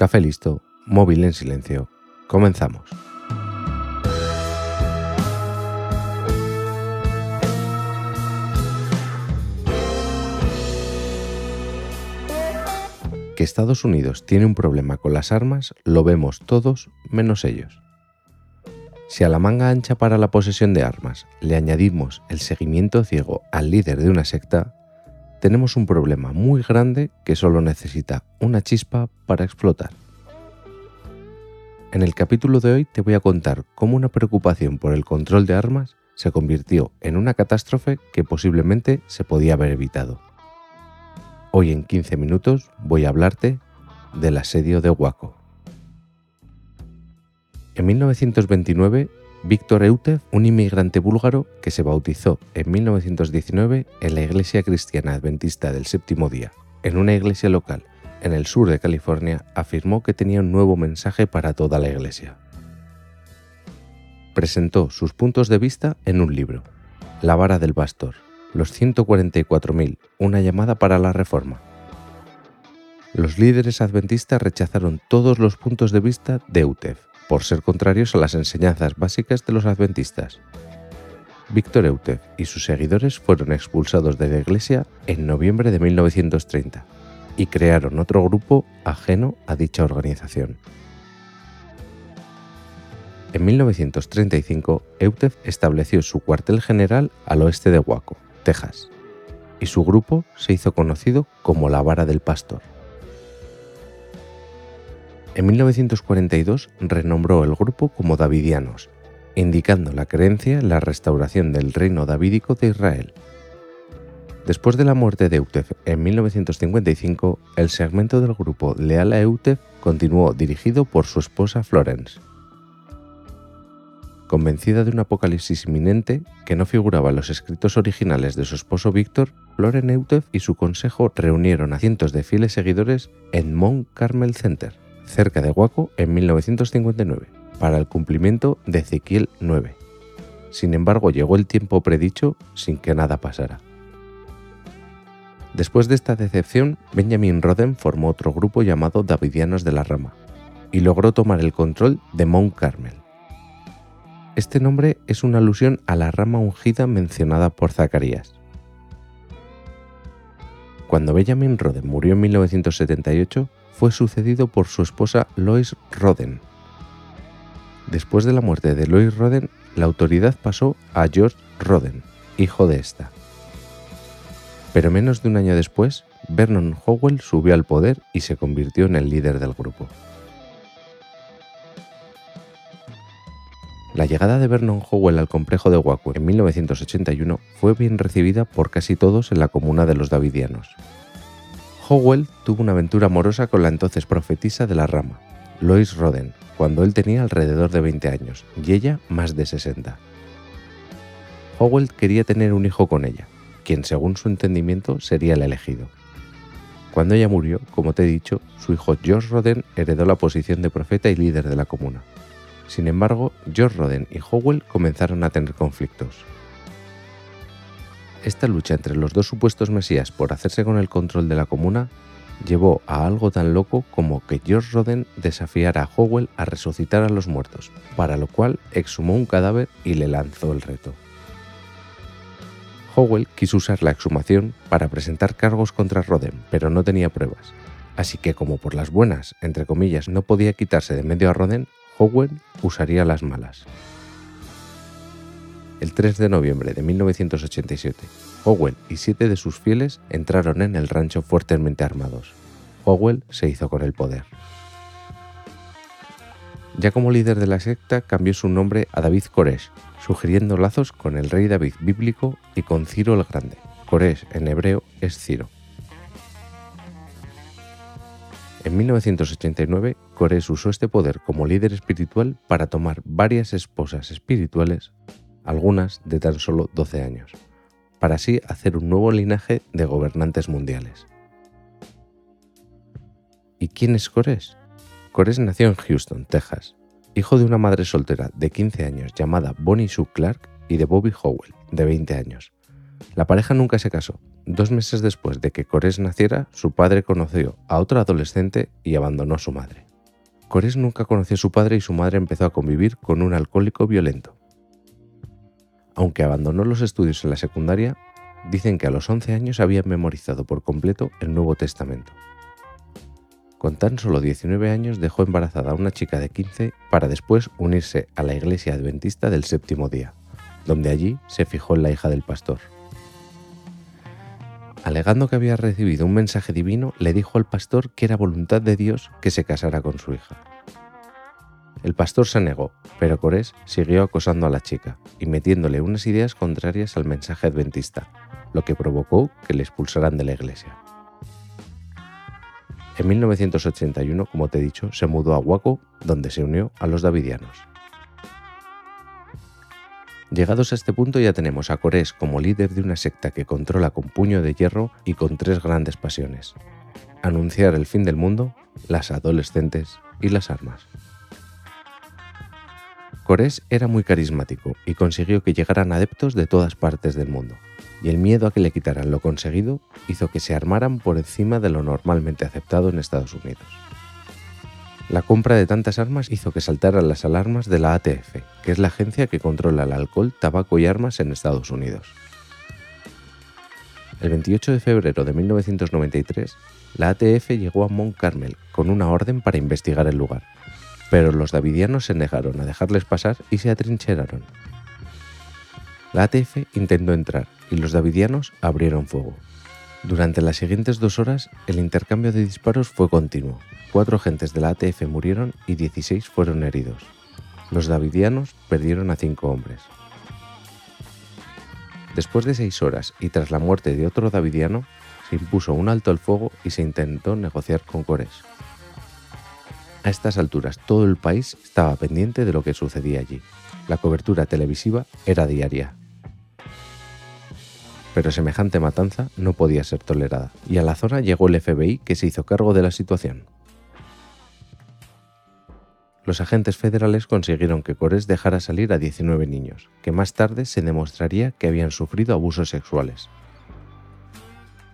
Café listo, móvil en silencio. Comenzamos. Que Estados Unidos tiene un problema con las armas lo vemos todos menos ellos. Si a la manga ancha para la posesión de armas le añadimos el seguimiento ciego al líder de una secta, tenemos un problema muy grande que solo necesita una chispa para explotar. En el capítulo de hoy te voy a contar cómo una preocupación por el control de armas se convirtió en una catástrofe que posiblemente se podía haber evitado. Hoy en 15 minutos voy a hablarte del asedio de Waco. En 1929, Víctor Eutev, un inmigrante búlgaro que se bautizó en 1919 en la Iglesia Cristiana Adventista del Séptimo Día, en una iglesia local en el sur de California, afirmó que tenía un nuevo mensaje para toda la iglesia. Presentó sus puntos de vista en un libro, La vara del pastor, los 144.000, una llamada para la reforma. Los líderes adventistas rechazaron todos los puntos de vista de Eutev por ser contrarios a las enseñanzas básicas de los adventistas. Víctor Eutev y sus seguidores fueron expulsados de la iglesia en noviembre de 1930 y crearon otro grupo ajeno a dicha organización. En 1935, Eutev estableció su cuartel general al oeste de Waco, Texas, y su grupo se hizo conocido como la Vara del Pastor. En 1942 renombró el grupo como Davidianos, indicando la creencia en la restauración del reino davídico de Israel. Después de la muerte de Eutev en 1955, el segmento del grupo leal a Eutev continuó dirigido por su esposa Florence. Convencida de un apocalipsis inminente que no figuraba en los escritos originales de su esposo Víctor, Florence Eutev y su consejo reunieron a cientos de fieles seguidores en Mount Carmel Center, cerca de Waco en 1959, para el cumplimiento de Ezequiel 9. Sin embargo, llegó el tiempo predicho sin que nada pasara. Después de esta decepción, Benjamin Roden formó otro grupo llamado Davidianos de la Rama y logró tomar el control de Mount Carmel. Este nombre es una alusión a la rama ungida mencionada por Zacarías. Cuando Benjamin Roden murió en 1978, fue sucedido por su esposa Lois Roden. Después de la muerte de Lois Roden, la autoridad pasó a George Roden, hijo de esta. Pero menos de un año después, Vernon Howell subió al poder y se convirtió en el líder del grupo. La llegada de Vernon Howell al complejo de Waco en 1981 fue bien recibida por casi todos en la comuna de los Davidianos. Howell tuvo una aventura amorosa con la entonces profetisa de la rama, Lois Roden, cuando él tenía alrededor de 20 años y ella más de 60. Howell quería tener un hijo con ella, quien según su entendimiento sería el elegido. Cuando ella murió, como te he dicho, su hijo George Roden heredó la posición de profeta y líder de la comuna. Sin embargo, George Roden y Howell comenzaron a tener conflictos. Esta lucha entre los dos supuestos mesías por hacerse con el control de la comuna llevó a algo tan loco como que George Roden desafiara a Howell a resucitar a los muertos, para lo cual exhumó un cadáver y le lanzó el reto. Howell quiso usar la exhumación para presentar cargos contra Roden, pero no tenía pruebas. Así que como por las buenas, entre comillas, no podía quitarse de medio a Roden, Howell usaría las malas el 3 de noviembre de 1987. Howell y siete de sus fieles entraron en el rancho fuertemente armados. Howell se hizo con el poder. Ya como líder de la secta cambió su nombre a David Koresh, sugiriendo lazos con el rey David bíblico y con Ciro el Grande. Koresh en hebreo es Ciro. En 1989, Koresh usó este poder como líder espiritual para tomar varias esposas espirituales algunas de tan solo 12 años, para así hacer un nuevo linaje de gobernantes mundiales. ¿Y quién es Cores? Cores nació en Houston, Texas, hijo de una madre soltera de 15 años llamada Bonnie Sue Clark y de Bobby Howell, de 20 años. La pareja nunca se casó. Dos meses después de que Cores naciera, su padre conoció a otro adolescente y abandonó a su madre. Cores nunca conoció a su padre y su madre empezó a convivir con un alcohólico violento. Aunque abandonó los estudios en la secundaria, dicen que a los 11 años había memorizado por completo el Nuevo Testamento. Con tan solo 19 años dejó embarazada a una chica de 15 para después unirse a la iglesia adventista del séptimo día, donde allí se fijó en la hija del pastor. Alegando que había recibido un mensaje divino, le dijo al pastor que era voluntad de Dios que se casara con su hija. El pastor se negó, pero Corés siguió acosando a la chica y metiéndole unas ideas contrarias al mensaje adventista, lo que provocó que le expulsaran de la iglesia. En 1981, como te he dicho, se mudó a Waco, donde se unió a los davidianos. Llegados a este punto ya tenemos a Corés como líder de una secta que controla con puño de hierro y con tres grandes pasiones. Anunciar el fin del mundo, las adolescentes y las armas. Corés era muy carismático y consiguió que llegaran adeptos de todas partes del mundo y el miedo a que le quitaran lo conseguido hizo que se armaran por encima de lo normalmente aceptado en Estados Unidos. La compra de tantas armas hizo que saltaran las alarmas de la ATF, que es la agencia que controla el alcohol, tabaco y armas en Estados Unidos. El 28 de febrero de 1993, la ATF llegó a Mount Carmel con una orden para investigar el lugar, pero los davidianos se negaron a dejarles pasar y se atrincheraron. La ATF intentó entrar, y los davidianos abrieron fuego. Durante las siguientes dos horas, el intercambio de disparos fue continuo. Cuatro agentes de la ATF murieron y 16 fueron heridos. Los davidianos perdieron a cinco hombres. Después de seis horas y tras la muerte de otro davidiano, se impuso un alto al fuego y se intentó negociar con Cores. A estas alturas todo el país estaba pendiente de lo que sucedía allí. La cobertura televisiva era diaria pero semejante matanza no podía ser tolerada, y a la zona llegó el FBI que se hizo cargo de la situación. Los agentes federales consiguieron que Cores dejara salir a 19 niños, que más tarde se demostraría que habían sufrido abusos sexuales.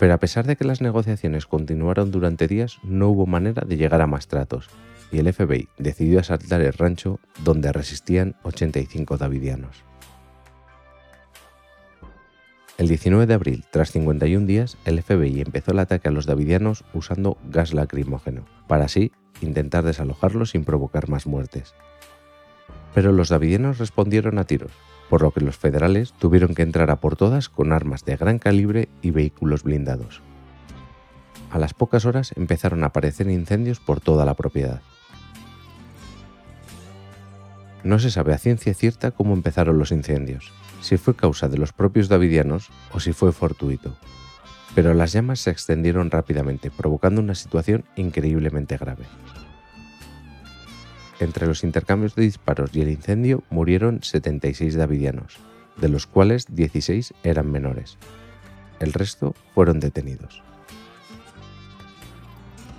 Pero a pesar de que las negociaciones continuaron durante días, no hubo manera de llegar a más tratos, y el FBI decidió asaltar el rancho donde resistían 85 davidianos. El 19 de abril, tras 51 días, el FBI empezó el ataque a los davidianos usando gas lacrimógeno, para así intentar desalojarlos sin provocar más muertes. Pero los davidianos respondieron a tiros, por lo que los federales tuvieron que entrar a por todas con armas de gran calibre y vehículos blindados. A las pocas horas empezaron a aparecer incendios por toda la propiedad. No se sabe a ciencia cierta cómo empezaron los incendios, si fue causa de los propios davidianos o si fue fortuito. Pero las llamas se extendieron rápidamente, provocando una situación increíblemente grave. Entre los intercambios de disparos y el incendio murieron 76 davidianos, de los cuales 16 eran menores. El resto fueron detenidos.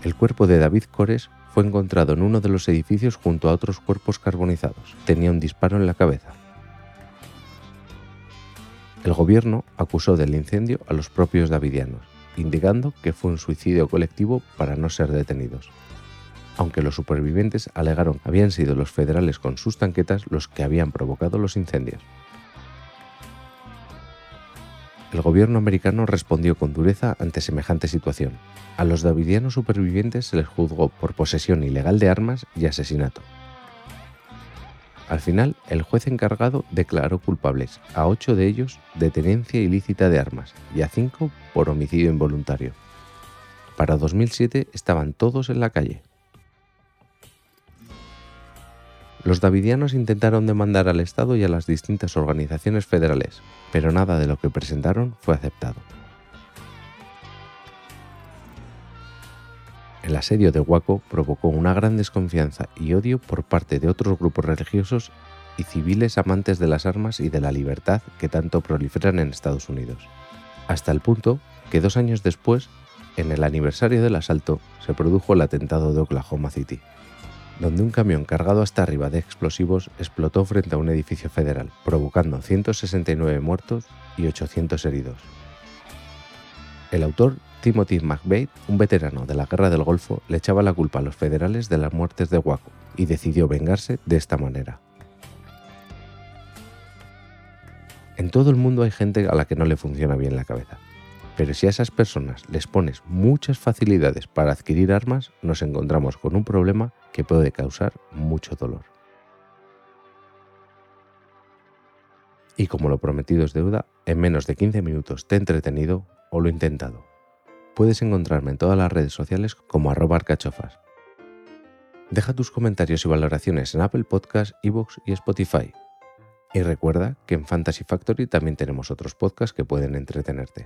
El cuerpo de David Cores fue encontrado en uno de los edificios junto a otros cuerpos carbonizados. Tenía un disparo en la cabeza. El gobierno acusó del incendio a los propios davidianos, indicando que fue un suicidio colectivo para no ser detenidos. Aunque los supervivientes alegaron habían sido los federales con sus tanquetas los que habían provocado los incendios. El gobierno americano respondió con dureza ante semejante situación. A los davidianos supervivientes se les juzgó por posesión ilegal de armas y asesinato. Al final, el juez encargado declaró culpables a ocho de ellos de tenencia ilícita de armas y a cinco por homicidio involuntario. Para 2007 estaban todos en la calle. Los davidianos intentaron demandar al Estado y a las distintas organizaciones federales, pero nada de lo que presentaron fue aceptado. El asedio de Waco provocó una gran desconfianza y odio por parte de otros grupos religiosos y civiles amantes de las armas y de la libertad que tanto proliferan en Estados Unidos, hasta el punto que dos años después, en el aniversario del asalto, se produjo el atentado de Oklahoma City, donde un camión cargado hasta arriba de explosivos explotó frente a un edificio federal, provocando 169 muertos y 800 heridos. El autor Timothy McVeigh, un veterano de la Guerra del Golfo, le echaba la culpa a los federales de las muertes de Waco y decidió vengarse de esta manera. En todo el mundo hay gente a la que no le funciona bien la cabeza. Pero si a esas personas les pones muchas facilidades para adquirir armas, nos encontramos con un problema que puede causar mucho dolor. Y como lo prometido es deuda, en menos de 15 minutos te he entretenido o lo he intentado. Puedes encontrarme en todas las redes sociales como arroba arcachofas. Deja tus comentarios y valoraciones en Apple Podcasts, Evox y Spotify. Y recuerda que en Fantasy Factory también tenemos otros podcasts que pueden entretenerte.